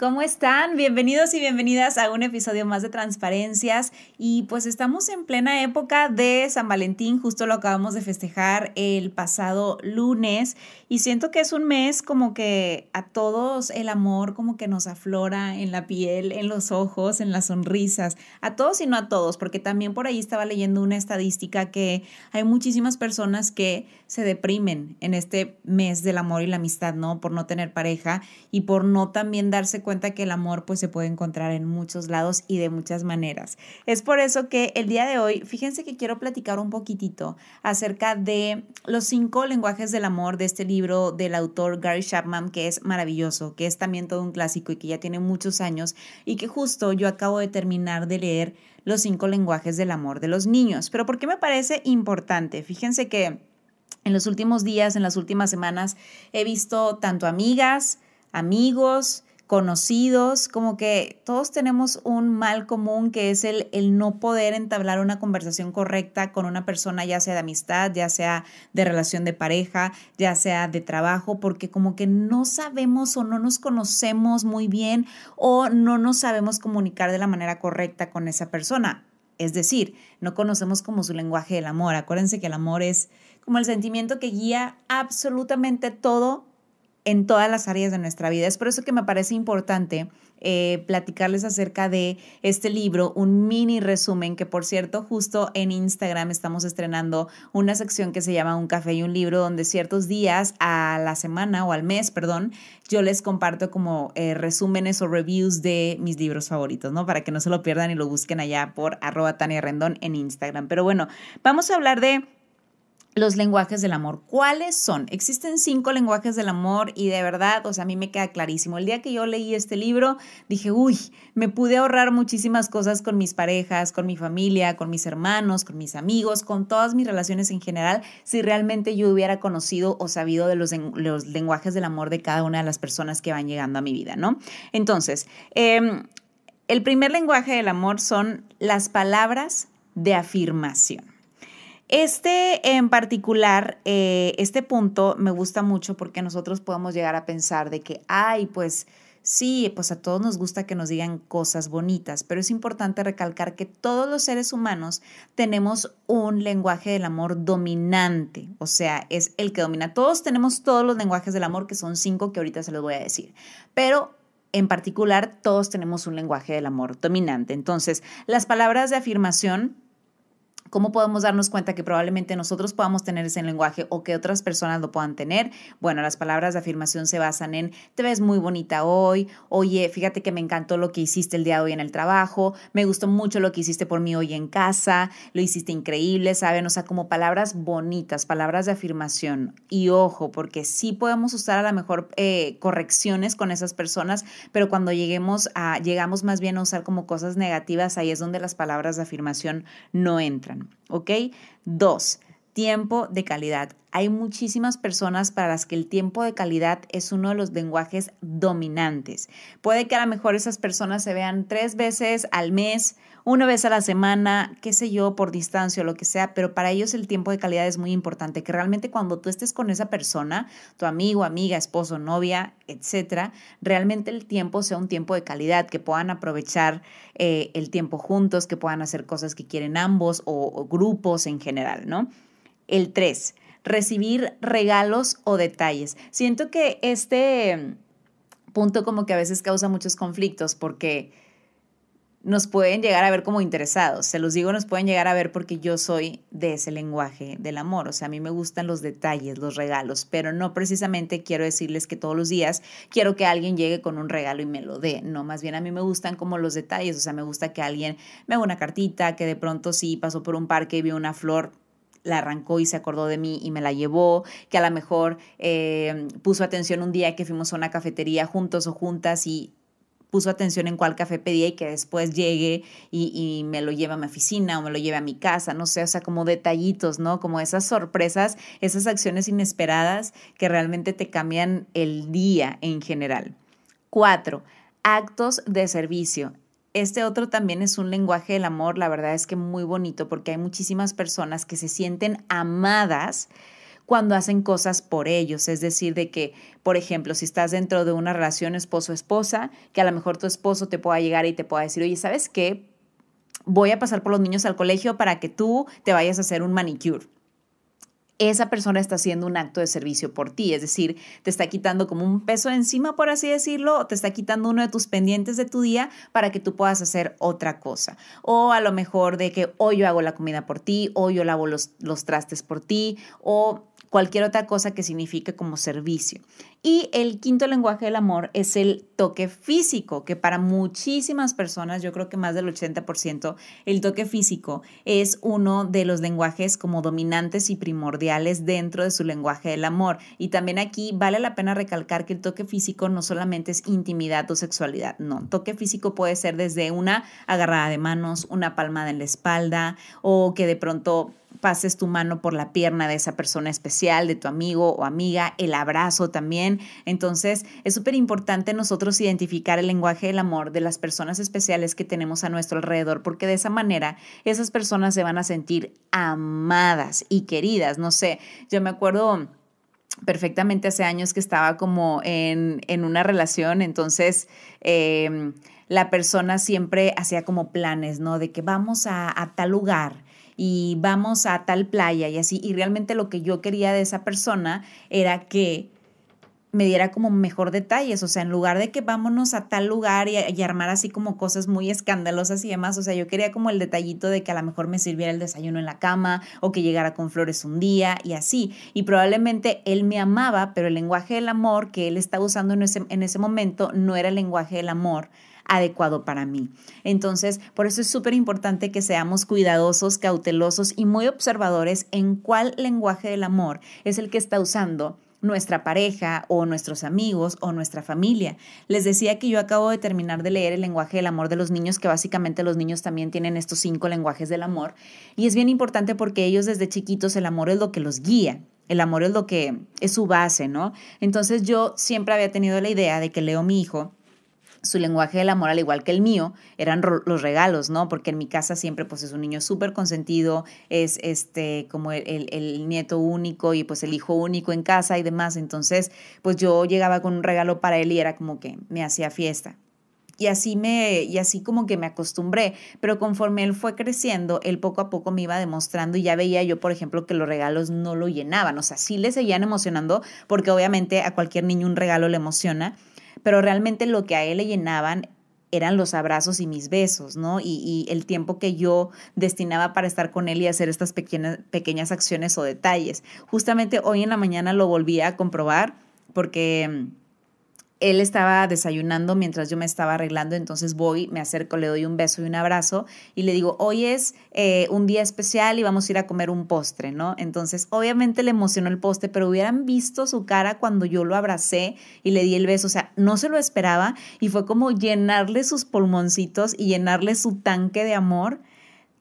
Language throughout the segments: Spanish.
¿Cómo están? Bienvenidos y bienvenidas a un episodio más de Transparencias. Y pues estamos en plena época de San Valentín, justo lo acabamos de festejar el pasado lunes. Y siento que es un mes como que a todos el amor como que nos aflora en la piel, en los ojos, en las sonrisas. A todos y no a todos, porque también por ahí estaba leyendo una estadística que hay muchísimas personas que se deprimen en este mes del amor y la amistad, ¿no? Por no tener pareja y por no también darse cuenta cuenta que el amor pues se puede encontrar en muchos lados y de muchas maneras. Es por eso que el día de hoy, fíjense que quiero platicar un poquitito acerca de los cinco lenguajes del amor de este libro del autor Gary Chapman, que es maravilloso, que es también todo un clásico y que ya tiene muchos años y que justo yo acabo de terminar de leer los cinco lenguajes del amor de los niños. Pero ¿por qué me parece importante? Fíjense que en los últimos días, en las últimas semanas, he visto tanto amigas, amigos, conocidos, como que todos tenemos un mal común que es el, el no poder entablar una conversación correcta con una persona, ya sea de amistad, ya sea de relación de pareja, ya sea de trabajo, porque como que no sabemos o no nos conocemos muy bien o no nos sabemos comunicar de la manera correcta con esa persona. Es decir, no conocemos como su lenguaje del amor. Acuérdense que el amor es como el sentimiento que guía absolutamente todo en todas las áreas de nuestra vida. Es por eso que me parece importante eh, platicarles acerca de este libro, un mini resumen que por cierto justo en Instagram estamos estrenando una sección que se llama Un café y un libro donde ciertos días a la semana o al mes, perdón, yo les comparto como eh, resúmenes o reviews de mis libros favoritos, ¿no? Para que no se lo pierdan y lo busquen allá por arroba Tania Rendón en Instagram. Pero bueno, vamos a hablar de los lenguajes del amor. ¿Cuáles son? Existen cinco lenguajes del amor y de verdad, o sea, a mí me queda clarísimo. El día que yo leí este libro, dije, uy, me pude ahorrar muchísimas cosas con mis parejas, con mi familia, con mis hermanos, con mis amigos, con todas mis relaciones en general, si realmente yo hubiera conocido o sabido de los, lenguajes del amor de cada una de las personas que van llegando a mi vida, ¿no? Entonces, em, el primer lenguaje del amor son las palabras de afirmación. Este en particular, eh, este punto me gusta mucho porque nosotros podemos llegar a pensar de que, ay, pues sí, pues a todos nos gusta que nos digan cosas bonitas, pero es importante recalcar que todos los seres humanos tenemos un lenguaje del amor dominante, o sea, es el que domina. Todos tenemos todos los lenguajes del amor, que son cinco que ahorita se los voy a decir, pero en particular todos tenemos un lenguaje del amor dominante. Entonces, las palabras de afirmación ¿Cómo podemos darnos cuenta que probablemente nosotros podamos tener ese lenguaje o que otras personas lo puedan tener? Bueno, las palabras de afirmación se basan en te ves muy bonita hoy, oye, fíjate que me encantó lo que hiciste el día de hoy en el trabajo, me gustó mucho lo que hiciste por mí hoy en casa, lo hiciste increíble, ¿saben? O sea, como palabras bonitas, palabras de afirmación. Y ojo, porque sí podemos usar a lo mejor eh, correcciones con esas personas, pero cuando lleguemos a, llegamos más bien a usar como cosas negativas, ahí es donde las palabras de afirmación no entran. ¿Ok? Dos, tiempo de calidad. Hay muchísimas personas para las que el tiempo de calidad es uno de los lenguajes dominantes. Puede que a lo mejor esas personas se vean tres veces al mes, una vez a la semana, qué sé yo, por distancia o lo que sea, pero para ellos el tiempo de calidad es muy importante, que realmente cuando tú estés con esa persona, tu amigo, amiga, esposo, novia, etcétera, realmente el tiempo sea un tiempo de calidad, que puedan aprovechar eh, el tiempo juntos, que puedan hacer cosas que quieren ambos o, o grupos en general, ¿no? El tres, recibir regalos o detalles. Siento que este punto como que a veces causa muchos conflictos porque nos pueden llegar a ver como interesados. Se los digo, nos pueden llegar a ver porque yo soy de ese lenguaje del amor. O sea, a mí me gustan los detalles, los regalos, pero no precisamente quiero decirles que todos los días quiero que alguien llegue con un regalo y me lo dé. No, más bien a mí me gustan como los detalles. O sea, me gusta que alguien me haga una cartita, que de pronto sí pasó por un parque y vio una flor, la arrancó y se acordó de mí y me la llevó, que a lo mejor eh, puso atención un día que fuimos a una cafetería juntos o juntas y puso atención en cuál café pedía y que después llegue y, y, me lo lleve a mi oficina o me lo lleve a mi casa, no sé, o sea, como detallitos, ¿no? Como esas sorpresas, esas acciones inesperadas que realmente te cambian el día en general. Cuatro, actos de servicio. Este otro también es un lenguaje del amor, la verdad es que muy bonito porque hay muchísimas personas que se sienten amadas cuando hacen cosas por ellos. Es decir, de que, por ejemplo, si estás dentro de una relación esposo-esposa, que a lo mejor tu esposo te pueda llegar y te pueda decir, oye, ¿sabes qué? Voy a pasar por los niños al colegio para que tú te vayas a hacer un manicure esa persona está haciendo un acto de servicio por ti, es decir, te está quitando como un peso encima, por así decirlo, o te está quitando uno de tus pendientes de tu día para que tú puedas hacer otra cosa. O a lo mejor de que hoy yo hago la comida por ti, o yo lavo los, los trastes por ti, o cualquier otra cosa que signifique como servicio. Y el quinto lenguaje del amor es el toque físico, que para muchísimas personas, yo creo que más del 80%, el toque físico es uno de los lenguajes como dominantes y primordiales dentro de su lenguaje del amor. Y también aquí vale la pena recalcar que el toque físico no solamente es intimidad o sexualidad, no, toque físico puede ser desde una agarrada de manos, una palmada en la espalda o que de pronto pases tu mano por la pierna de esa persona especial, de tu amigo o amiga, el abrazo también. Entonces, es súper importante nosotros identificar el lenguaje del amor de las personas especiales que tenemos a nuestro alrededor, porque de esa manera esas personas se van a sentir amadas y queridas. No sé, yo me acuerdo perfectamente hace años que estaba como en, una relación, entonces... Em, la persona siempre hacía como planes, ¿no? De que vamos a tal lugar y vamos a tal playa y así. Y realmente lo que yo quería de esa persona era que me diera como mejor detalles, o sea, en lugar de que vámonos a tal lugar y, y, armar así como cosas muy escandalosas y demás, o sea, yo quería como el detallito de que a lo mejor me sirviera el desayuno en la cama o que llegara con flores un día y así. Y probablemente él me amaba, pero el lenguaje del amor que él estaba usando en ese, en ese momento no era el lenguaje del amor adecuado para mí. Entonces, por eso es súper importante que seamos cuidadosos, cautelosos y muy observadores en cuál lenguaje del amor es el que está usando nuestra pareja o nuestros amigos o nuestra familia. Les decía que yo acabo de terminar de leer el lenguaje del amor de los niños, que básicamente los niños también tienen estos cinco lenguajes del amor. Y es bien importante porque ellos desde chiquitos el amor es lo que los guía. El amor es lo que es su base, ¿no? Entonces yo siempre había tenido la idea de que Leo, mi hijo, su lenguaje del amor, al igual que el mío, eran los regalos, ¿no? Porque en mi casa siempre pues es un niño súper consentido, es este como el, el, nieto único y pues el hijo único en casa y demás. Entonces, pues yo llegaba con un regalo para él y era como que me hacía fiesta. Y así me, y así como que me acostumbré. Pero conforme él fue creciendo, él poco a poco me iba demostrando y ya veía yo, por ejemplo, que los regalos no lo llenaban. O sea, sí le seguían emocionando, porque obviamente a cualquier niño un regalo le emociona pero realmente lo que a él le llenaban eran los abrazos y mis besos, ¿no? Y, el tiempo que yo destinaba para estar con él y hacer estas pequeñas, pequeñas acciones o detalles. Justamente hoy en la mañana lo volví a comprobar porque él estaba desayunando mientras yo me estaba arreglando, entonces voy, me acerco, le doy un beso y un abrazo y le digo, hoy es eh, un día especial y vamos a ir a comer un postre, ¿no? Entonces, obviamente le emocionó el postre, pero hubieran visto su cara cuando yo lo abracé y le di el beso, o sea, no se lo esperaba y fue como llenarle sus pulmoncitos y llenarle su tanque de amor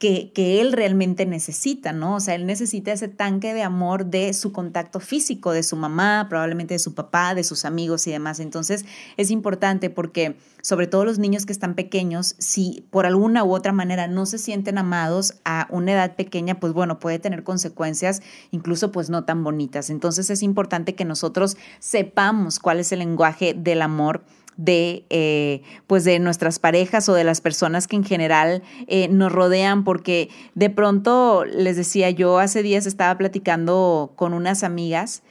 que, él realmente necesita, ¿no? O sea, él necesita ese tanque de amor de su contacto físico, de su mamá, probablemente de su papá, de sus amigos y demás. Entonces, es importante porque, sobre todo los niños que están pequeños, si por alguna u otra manera no se sienten amados a una edad pequeña, pues bueno, puede tener consecuencias incluso pues no tan bonitas. Entonces, es importante que nosotros sepamos cuál es el lenguaje del amor de, eh, pues de nuestras parejas o de las personas que en general eh, nos rodean, porque de pronto, les decía, yo hace días estaba platicando con unas amigas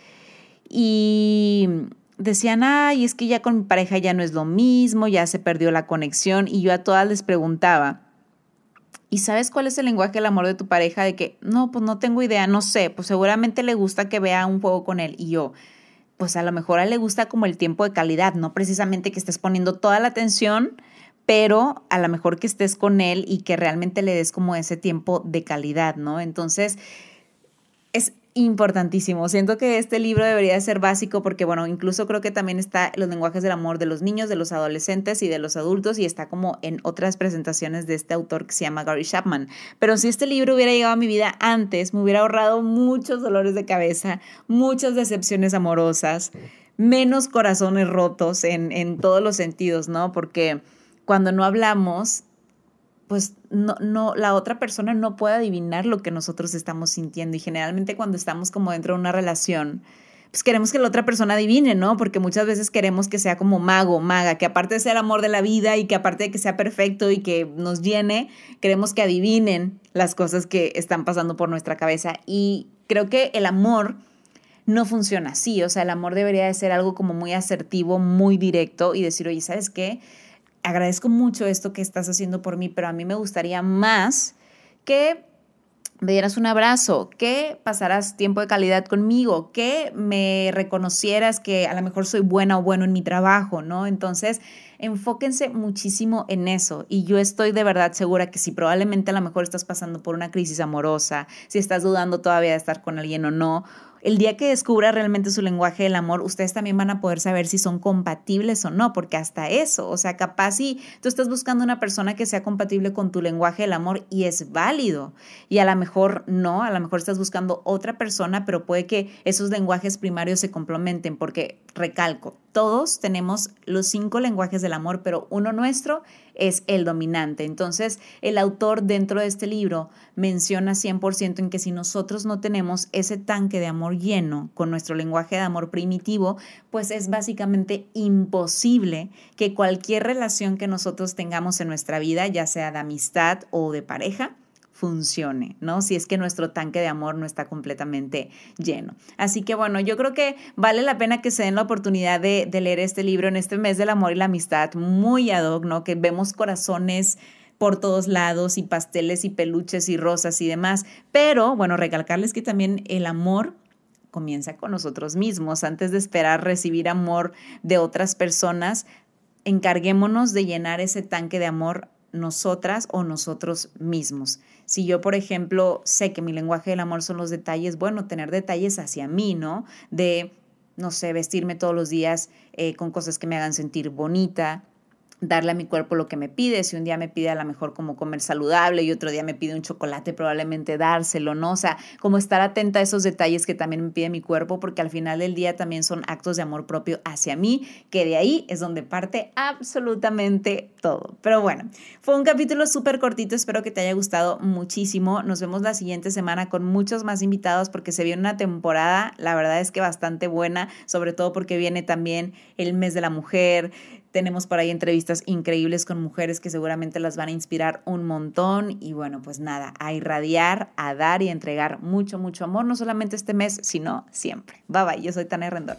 y decían, ay, es que ya con mi pareja ya no es lo mismo, ya se perdió la conexión y yo a todas les preguntaba, ¿Y sabes cuál es el lenguaje del amor de tu pareja? De que, no, pues no tengo idea, no sé, pues seguramente le gusta que vea un juego con él. Y yo, pues a lo mejor a él le gusta como el tiempo de calidad, no precisamente que estés poniendo toda la atención, pero a lo mejor que estés con él y que realmente le des como ese tiempo de calidad, ¿no? Entonces, es, importantísimo. Siento que este libro debería ser básico porque, bueno, incluso creo que también está los lenguajes del amor de los niños, de los adolescentes y de los adultos y está como en otras presentaciones de este autor que se llama Gary Chapman. Pero si este libro hubiera llegado a mi vida antes, me hubiera ahorrado muchos dolores de cabeza, muchas decepciones amorosas, menos corazones rotos en, en todos los sentidos, ¿no? Porque cuando no hablamos, pues no, no, la otra persona no puede adivinar lo que nosotros estamos sintiendo. Y generalmente cuando estamos como dentro de una relación, pues queremos que la otra persona adivine, ¿no? Porque muchas veces queremos que sea como mago, maga, que aparte de ser amor de la vida y que aparte de que sea perfecto y que nos llene, queremos que adivinen las cosas que están pasando por nuestra cabeza. Y creo que el amor no funciona así, o sea, el amor debería de ser algo como muy asertivo, muy directo y decir, oye, ¿sabes qué? Agradezco mucho esto que estás haciendo por mí, pero a mí me gustaría más que me dieras un abrazo, que pasaras tiempo de calidad conmigo, que me reconocieras que a lo mejor soy buena o bueno en mi trabajo, ¿no? Entonces, enfóquense muchísimo en eso. Y yo estoy de verdad segura que si probablemente a lo mejor estás pasando por una crisis amorosa, si estás dudando todavía de estar con alguien o no, el día que descubra realmente su lenguaje del amor, ustedes también van a poder saber si son compatibles o no, porque hasta eso, o sea, capaz si tú estás buscando una persona que sea compatible con tu lenguaje del amor y es válido, y a lo mejor no, a lo mejor estás buscando otra persona, pero puede que esos lenguajes primarios se complementen, porque recalco, todos tenemos los cinco lenguajes del amor, pero uno nuestro es el dominante. Entonces, el autor dentro de este libro menciona 100% en que si nosotros no tenemos ese tanque de amor lleno con nuestro lenguaje de amor primitivo, pues es básicamente imposible que cualquier relación que nosotros tengamos en nuestra vida, ya sea de amistad o de pareja, funcione, ¿no? Si es que nuestro tanque de amor no está completamente lleno. Así que bueno, yo creo que vale la pena que se den la oportunidad de, leer este libro en este mes del amor y la amistad, muy ad hoc, ¿no? Que vemos corazones por todos lados y pasteles y peluches y rosas y demás. Pero bueno, recalcarles que también el amor comienza con nosotros mismos. Antes de esperar recibir amor de otras personas, encarguémonos de llenar ese tanque de amor nosotras o nosotros mismos. Si yo, por ejemplo, sé que mi lenguaje del amor son los detalles, bueno, tener detalles hacia mí, ¿no? De, no sé, vestirme todos los días eh, con cosas que me hagan sentir bonita, darle a mi cuerpo lo que me pide. Si un día me pide a lo mejor como comer saludable y otro día me pide un chocolate, probablemente dárselo, ¿no? O sea, como estar atenta a esos detalles que también me pide mi cuerpo, porque al final del día también son actos de amor propio hacia mí, que de ahí es donde parte absolutamente todo. Pero bueno, fue un capítulo súper cortito, espero que te haya gustado muchísimo. Nos vemos la siguiente semana con muchos más invitados porque se viene una temporada, la verdad es que bastante buena, sobre todo porque viene también el mes de la mujer tenemos por ahí entrevistas increíbles con mujeres que seguramente las van a inspirar un montón. Y bueno, pues nada, a irradiar, a dar y entregar mucho, mucho amor, no solamente este mes, sino siempre. Bye bye, yo soy Tania Rendón.